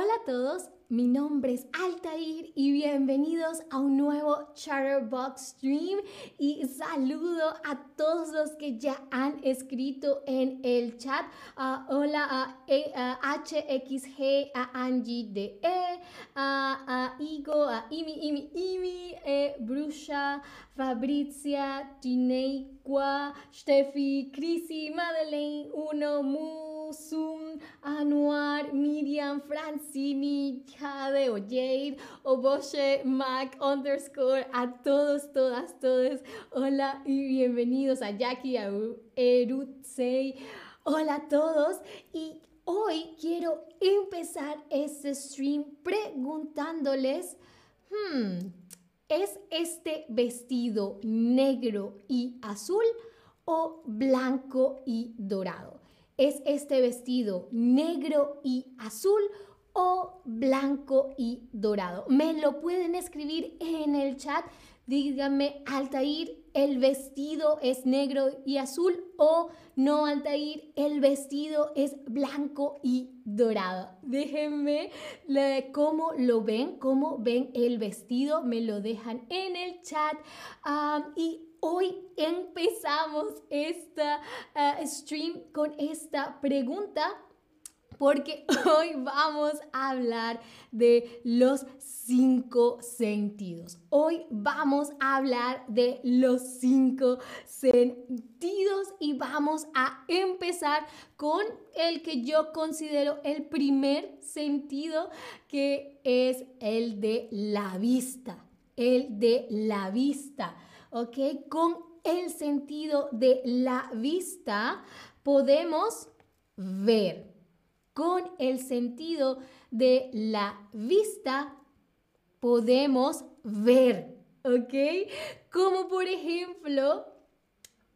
Hola a todos, mi nombre es Altair y bienvenidos a un nuevo Chatterbox Stream y saludo a todos los que ya han escrito en el chat. Hola a, HXG, a Angie DE, a, a Igo, a Imi, Imi, Imi, eh, Brusha, Fabrizia, Tinequa, Steffi, Crisi, Madeleine, Uno, Mu, Anuar, Miriam, Francini, Jade o Jade o Bosche, Mac, underscore, a todos, todas, todos. Hola y bienvenidos a Jackie, a Erutsei. Hola a todos y hoy quiero empezar este stream preguntándoles, hmm, ¿Es este vestido negro y azul o blanco y dorado? ¿Es este vestido negro y azul o blanco y dorado? Me lo pueden escribir en el chat. Díganme, Altair, ¿el vestido es negro y azul o no, Altair, el vestido es blanco y dorado? Déjenme cómo lo ven, cómo ven el vestido, me lo dejan en el chat. y hoy empezamos esta ah, stream con esta pregunta porque hoy vamos a hablar de los cinco sentidos. Hoy vamos a hablar de los cinco sentidos y vamos a empezar con el que yo considero el primer sentido que es el de la vista. El de la vista, ¿ok? Con el sentido de la vista podemos ver con el sentido de la vista podemos ver, ¿ok? Como por ejemplo,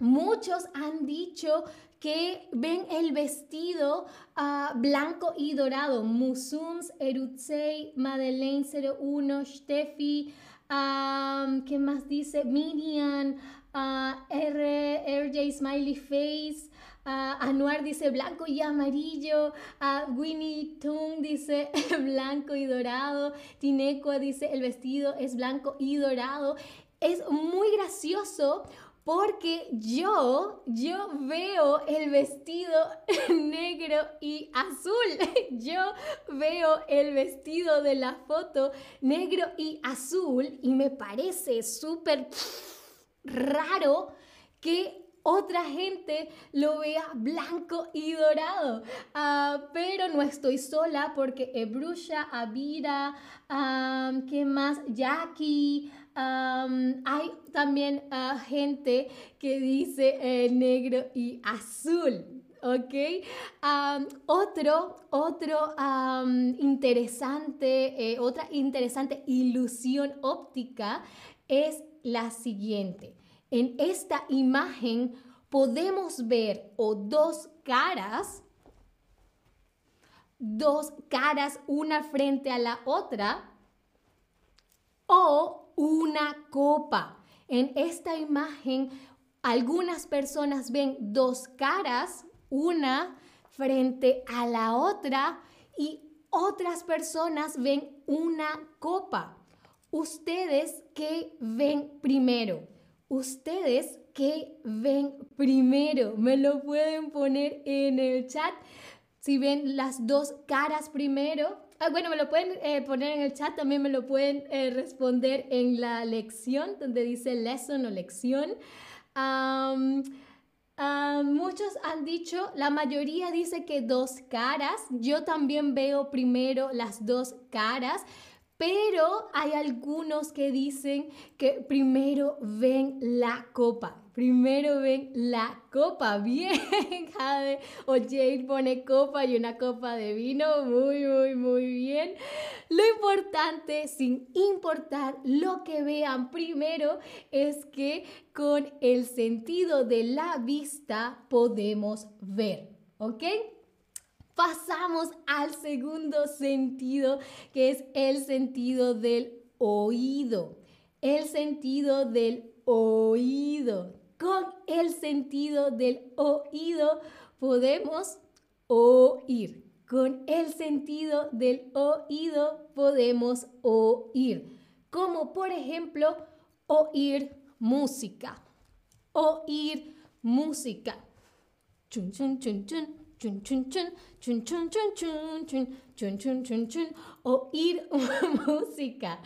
muchos han dicho que ven el vestido uh, blanco y dorado. Musums, Erutsei, Madeleine 01, Steffi, um, ¿qué más dice? Miriam, uh, R, RJ Smiley Face, Uh, Anuar dice blanco y amarillo. Uh, Winnie Tung dice blanco y dorado. Tinecua dice el vestido es blanco y dorado. Es muy gracioso porque yo, yo veo el vestido negro y azul. Yo veo el vestido de la foto negro y azul y me parece súper raro que otra gente lo vea blanco y dorado. Ah, pero no estoy sola porque Ebrusha, Avira, ¿qué más? Jackie. Hay también ah, gente que dice eh, negro y azul. ¿ok? otro, otro interesante, eh, otra interesante ilusión óptica es la siguiente. En esta imagen podemos ver o dos caras, dos caras una frente a la otra o una copa. En esta imagen algunas personas ven dos caras, una frente a la otra y otras personas ven una copa. ¿Ustedes qué ven primero? ¿Ustedes qué ven primero? Me lo pueden poner en el chat. Si ven las dos caras primero, ah, bueno, me lo pueden eh, poner en el chat, también me lo pueden eh, responder en la lección, donde dice lesson o lección. muchos han dicho, la mayoría dice que dos caras. Yo también veo primero las dos caras. Pero hay algunos que dicen que primero ven la copa. Primero ven la copa. Bien, Jade o Jade pone copa y una copa de vino. Muy, muy, muy bien. Lo importante, sin importar lo que vean primero, es que con el sentido de la vista podemos ver. ¿Ok? pasamos al segundo sentido, que es el sentido del oído. El sentido del oído. Con el sentido del oído podemos oír. con el sentido del oído podemos oír, como por ejemplo oír música, oír música. Chun, oír música.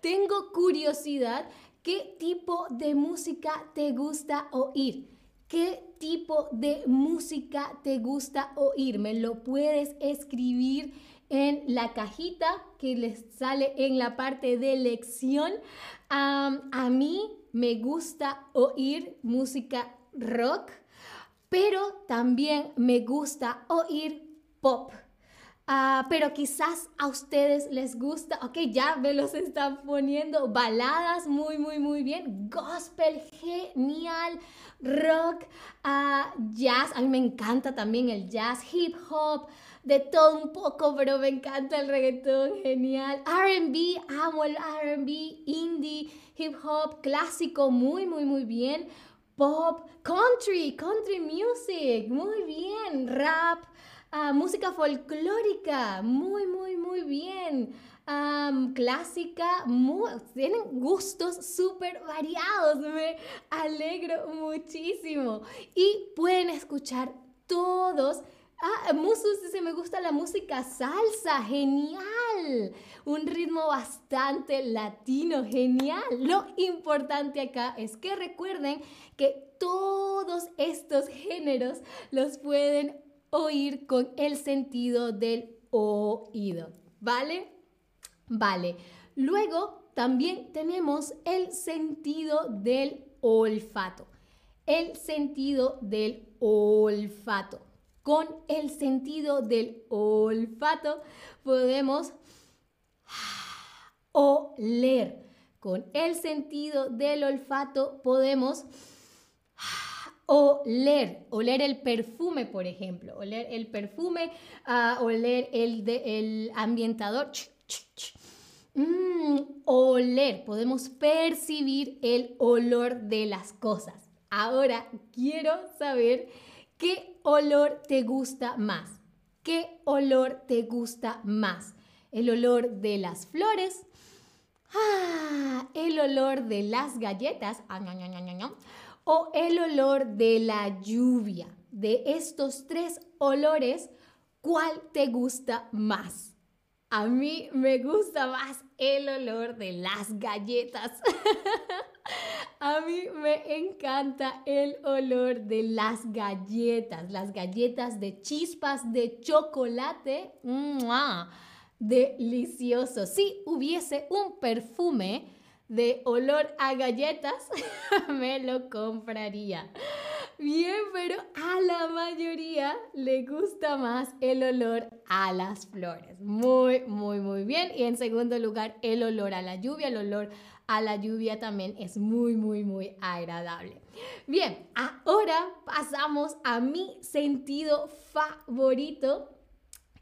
Tengo curiosidad, ¿qué tipo de música te gusta oír? ¿Qué tipo de música te gusta oír? Me lo puedes escribir en la cajita que les sale en la parte de lección. a mí me gusta oír música rock pero también me gusta oír pop. Ah, pero quizás a ustedes les gusta, ok, ya me los están poniendo, baladas muy, muy, muy bien, gospel, genial, rock, uh, jazz, a mí me encanta también el jazz, hip hop, de todo un poco, pero me encanta el reggaetón, genial, RB, amo el RB, indie, hip hop, clásico, muy, muy, muy bien. Pop, country, country music, muy bien, rap, ah, música folclórica, muy, muy, muy bien. clásica, tienen gustos súper variados, me alegro muchísimo. Y pueden escuchar todos Ah, Musus dice, me gusta la música salsa, genial. Un ritmo bastante latino, genial. Lo importante acá es que recuerden que todos estos géneros los pueden oír con el sentido del oído, ¿vale? Vale. Luego también tenemos el sentido del olfato. El sentido del olfato con el sentido del olfato podemos oler. Con el sentido del olfato podemos oler, oler el perfume, por ejemplo, oler el perfume, uh, oler el, el ambientador. Mm, oler, podemos percibir el olor de las cosas. Ahora quiero saber ¿Qué olor te gusta más? ¿Qué olor te gusta más? ¿El olor de las flores? Ah, ¿El olor de las galletas? Ah, ¿O el olor de la lluvia? De estos tres olores, ¿cuál te gusta más? A mí me gusta más el olor de las galletas. A mí me encanta el olor de las galletas, las galletas de chispas de chocolate. Delicioso. Si hubiese un perfume de olor a galletas, me lo compraría. Bien, pero a la mayoría le gusta más el olor a las flores. Muy, muy, muy bien. Y en segundo lugar, el olor a la lluvia, el olor a la lluvia también es muy, muy, muy agradable. Bien, ahora pasamos a mi sentido favorito,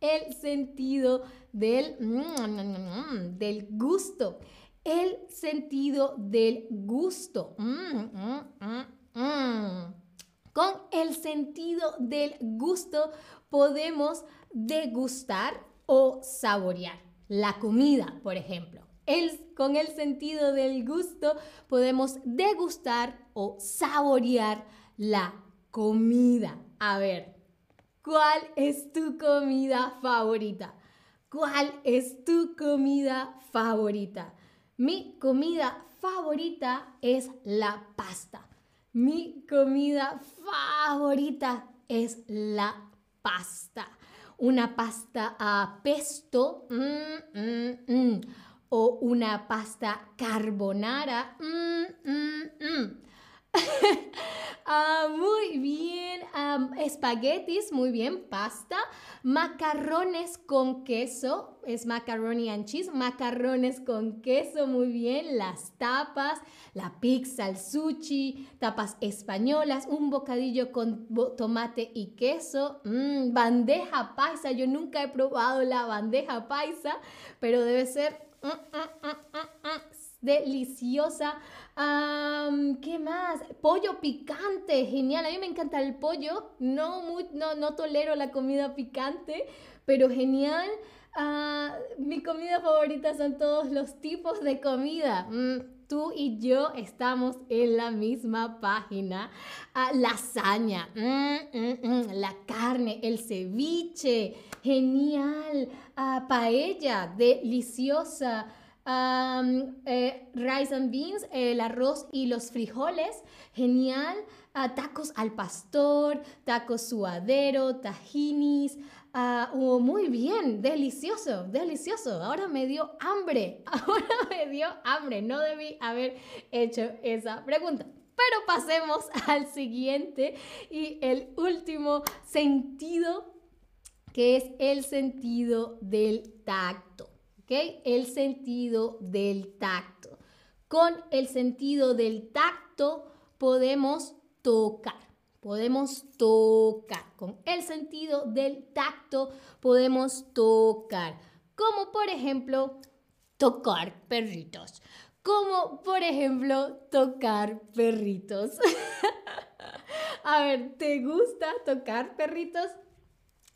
el sentido del, mm, del gusto. El sentido del gusto. Mm, mm, Con el sentido del gusto podemos degustar o saborear la comida, por ejemplo con el sentido del gusto podemos degustar o saborear la comida. A ver, ¿cuál es tu comida favorita? ¿Cuál es tu comida favorita? Mi comida favorita es la pasta. Mi comida favorita es la pasta. Una pasta a pesto. Mm, mm, mm o una pasta carbonara. Mm, mm, mm. Ah, muy bien, espaguetis, muy bien, pasta, macarrones con queso, es macaroni and cheese, macarrones con queso, muy bien, las tapas, la pizza, el sushi, tapas españolas, un bocadillo con tomate y queso, bandeja paisa, yo nunca he probado la bandeja paisa, pero debe ser Mm, mm, deliciosa. ¿Qué más? Pollo picante, genial. A mí me encanta el pollo. No, no, no tolero la comida picante, pero genial. Ah, mi comida favorita son todos los tipos de comida. Mm, tú y yo estamos en la misma página. Ah, lasaña, mm, mm, la carne, el ceviche, genial. Ah, paella, deliciosa. Eh, rice and beans, el arroz y los frijoles, genial. tacos al pastor, tacos suadero, tajinis. Ah, oh, muy bien, delicioso, delicioso. Ahora me dio hambre, ahora me dio hambre. No debí haber hecho esa pregunta. Pero pasemos al siguiente y el último sentido, que es el sentido del tacto. El sentido del tacto. Con el sentido del tacto podemos tocar podemos tocar. Con el sentido del tacto podemos tocar. Como por ejemplo, tocar perritos. Como por ejemplo, tocar perritos. A ver, ¿te gusta tocar perritos?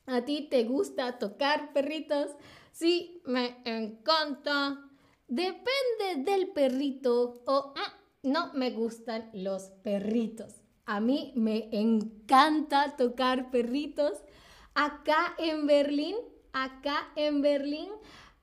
¿A ti te gusta tocar perritos? Sí, me encanta. Depende del perrito o mm, no me gustan los perritos. A mí me encanta tocar perritos. Acá en Berlín, acá en Berlín,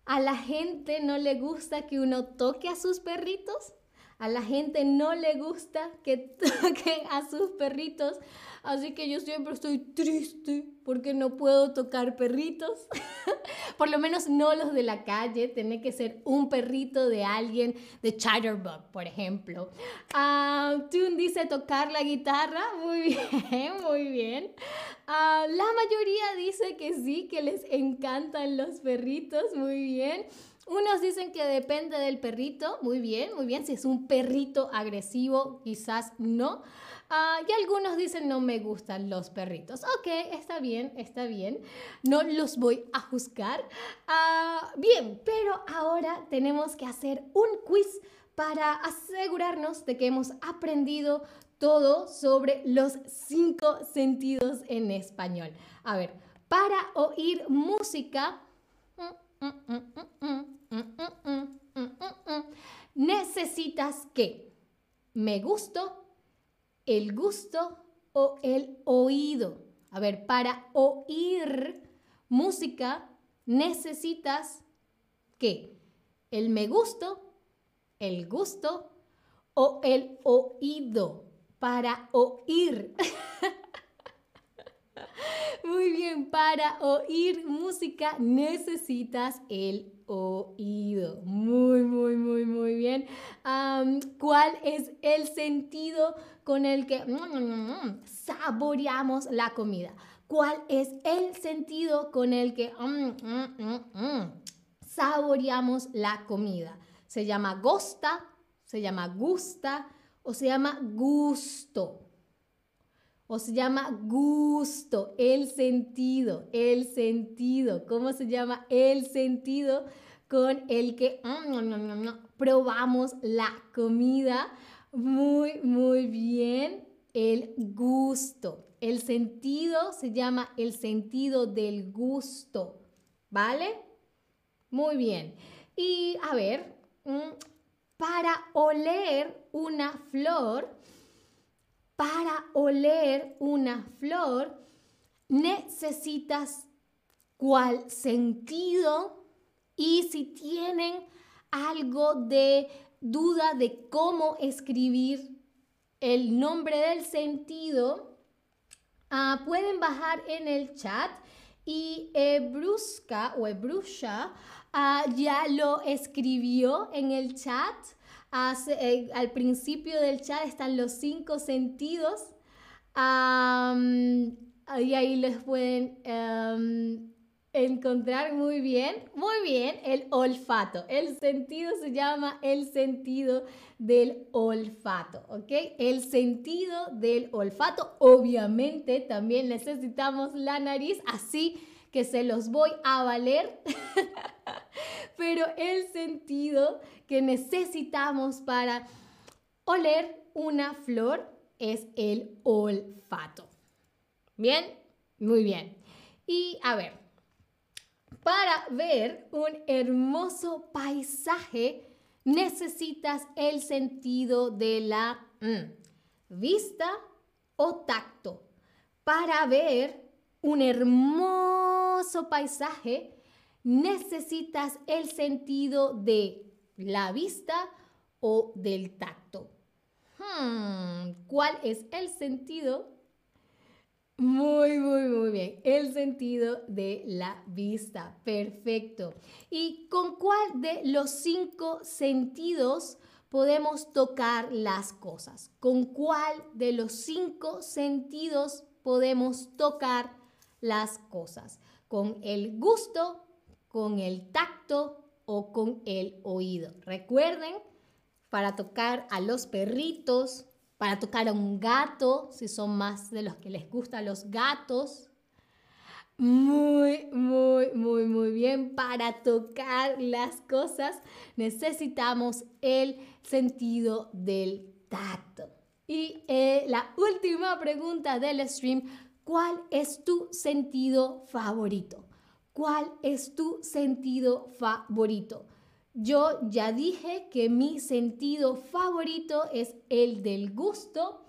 a la gente no le gusta que uno toque a sus perritos. A la gente no le gusta que toquen a sus perritos. Así que yo siempre estoy triste porque no puedo tocar perritos. Por lo menos no los de la calle. Tiene que ser un perrito de alguien, de Chatterbug, por ejemplo. Uh, dice tocar la guitarra. Muy bien, muy bien. Ah, la mayoría dice que sí, que les encantan los perritos. Muy bien. Unos dicen que depende del perrito, muy bien, muy bien. Si es un perrito agresivo, quizás no. Ah, y algunos dicen no me gustan los perritos. Ok, está bien, está bien. No los voy a juzgar. Ah, bien, pero ahora tenemos que hacer un quiz para asegurarnos de que hemos aprendido todo sobre los cinco sentidos en español. A ver, para oír música necesitas que me gusto, el gusto o el oído. A ver, para oír música necesitas que el me gusto, el gusto o el oído para oír. Muy bien, para oír música necesitas el oído. Muy, muy, muy, muy bien. ¿Cuál es el sentido con el que saboreamos la comida? ¿Cuál es el sentido con el que saboreamos la comida? Se llama gosta, se llama gusta o se llama gusto o se llama gusto, el sentido, el sentido. ¿Cómo se llama el sentido con el que mm, probamos la comida? Muy, muy bien, el gusto. El sentido se llama el sentido del gusto, ¿vale? Muy bien. Y a ver, mm, para oler una flor, para oler una flor necesitas cuál sentido y si tienen algo de duda de cómo escribir el nombre del sentido, ah, pueden bajar en el chat y Brusca o Ebrusha ah, ya lo escribió en el chat. Eh, al principio del chat están los cinco sentidos. y ahí les pueden em, encontrar muy bien, muy bien, el olfato. El sentido se llama el sentido del olfato, ¿ok? El sentido del olfato. Obviamente también necesitamos la nariz, así que se los voy a valer. Pero el sentido que necesitamos para oler una flor es el olfato. ¿Bien? Muy bien. Y a ver, Para ver un hermoso paisaje necesitas el sentido de la mm, vista o tacto. Para ver un hermoso paisaje necesitas el sentido de la vista o del tacto. Hmm, ¿Cuál es el sentido muy, muy, muy bien. El sentido de la vista. Perfecto. ¿Y con cuál de los cinco sentidos podemos tocar las cosas? ¿Con cuál de los cinco sentidos podemos tocar las cosas? ¿Con el gusto, con el tacto o con el oído? Recuerden, para tocar a los perritos, para tocar a un gato, si son más de los que les gustan los gatos. Muy, muy, muy, muy bien. Para tocar las cosas necesitamos el sentido del tacto. Y eh, la última pregunta del stream, ¿cuál es tu sentido favorito? ¿Cuál es tu sentido favorito? Yo ya dije que mi sentido favorito es el del gusto,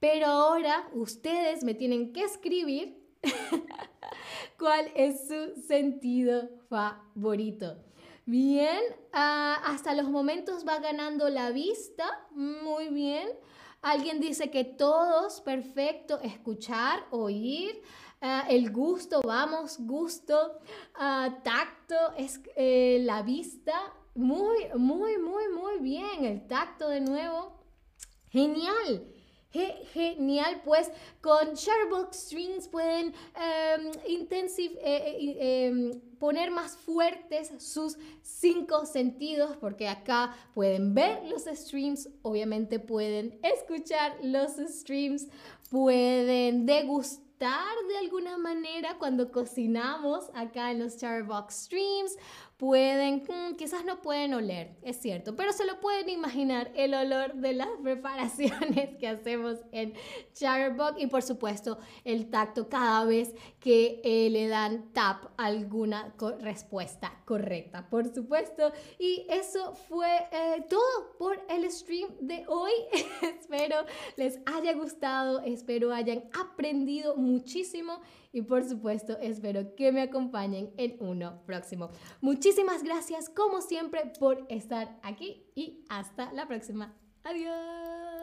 pero ahora ustedes me tienen que escribir cuál es su sentido favorito. Bien, ah, hasta los momentos va ganando la vista. Muy bien. Alguien dice que todos, perfecto, escuchar, oír. Ah, el gusto, vamos, gusto, ah, tacto, es, eh, la vista, muy, muy, muy, muy bien. El tacto de nuevo. Genial. Genial, pues con Sharebox Strings pueden em, eh, eh, em, poner más fuertes sus cinco sentidos porque acá pueden ver los streams, obviamente pueden escuchar los streams, pueden degustar de alguna manera cuando cocinamos acá en los Charbox Streams pueden, mm, quizás no pueden oler, es cierto, pero se lo pueden imaginar el olor de las preparaciones que hacemos en Chatterbox y por supuesto el tacto cada vez que eh, le dan tap alguna respuesta correcta, por supuesto. Y eso fue eh, todo por el stream de hoy. espero les haya gustado, espero hayan aprendido muchísimo y por supuesto espero que me acompañen en uno próximo. Muchísimas gracias como siempre por estar aquí y hasta la próxima. Adiós.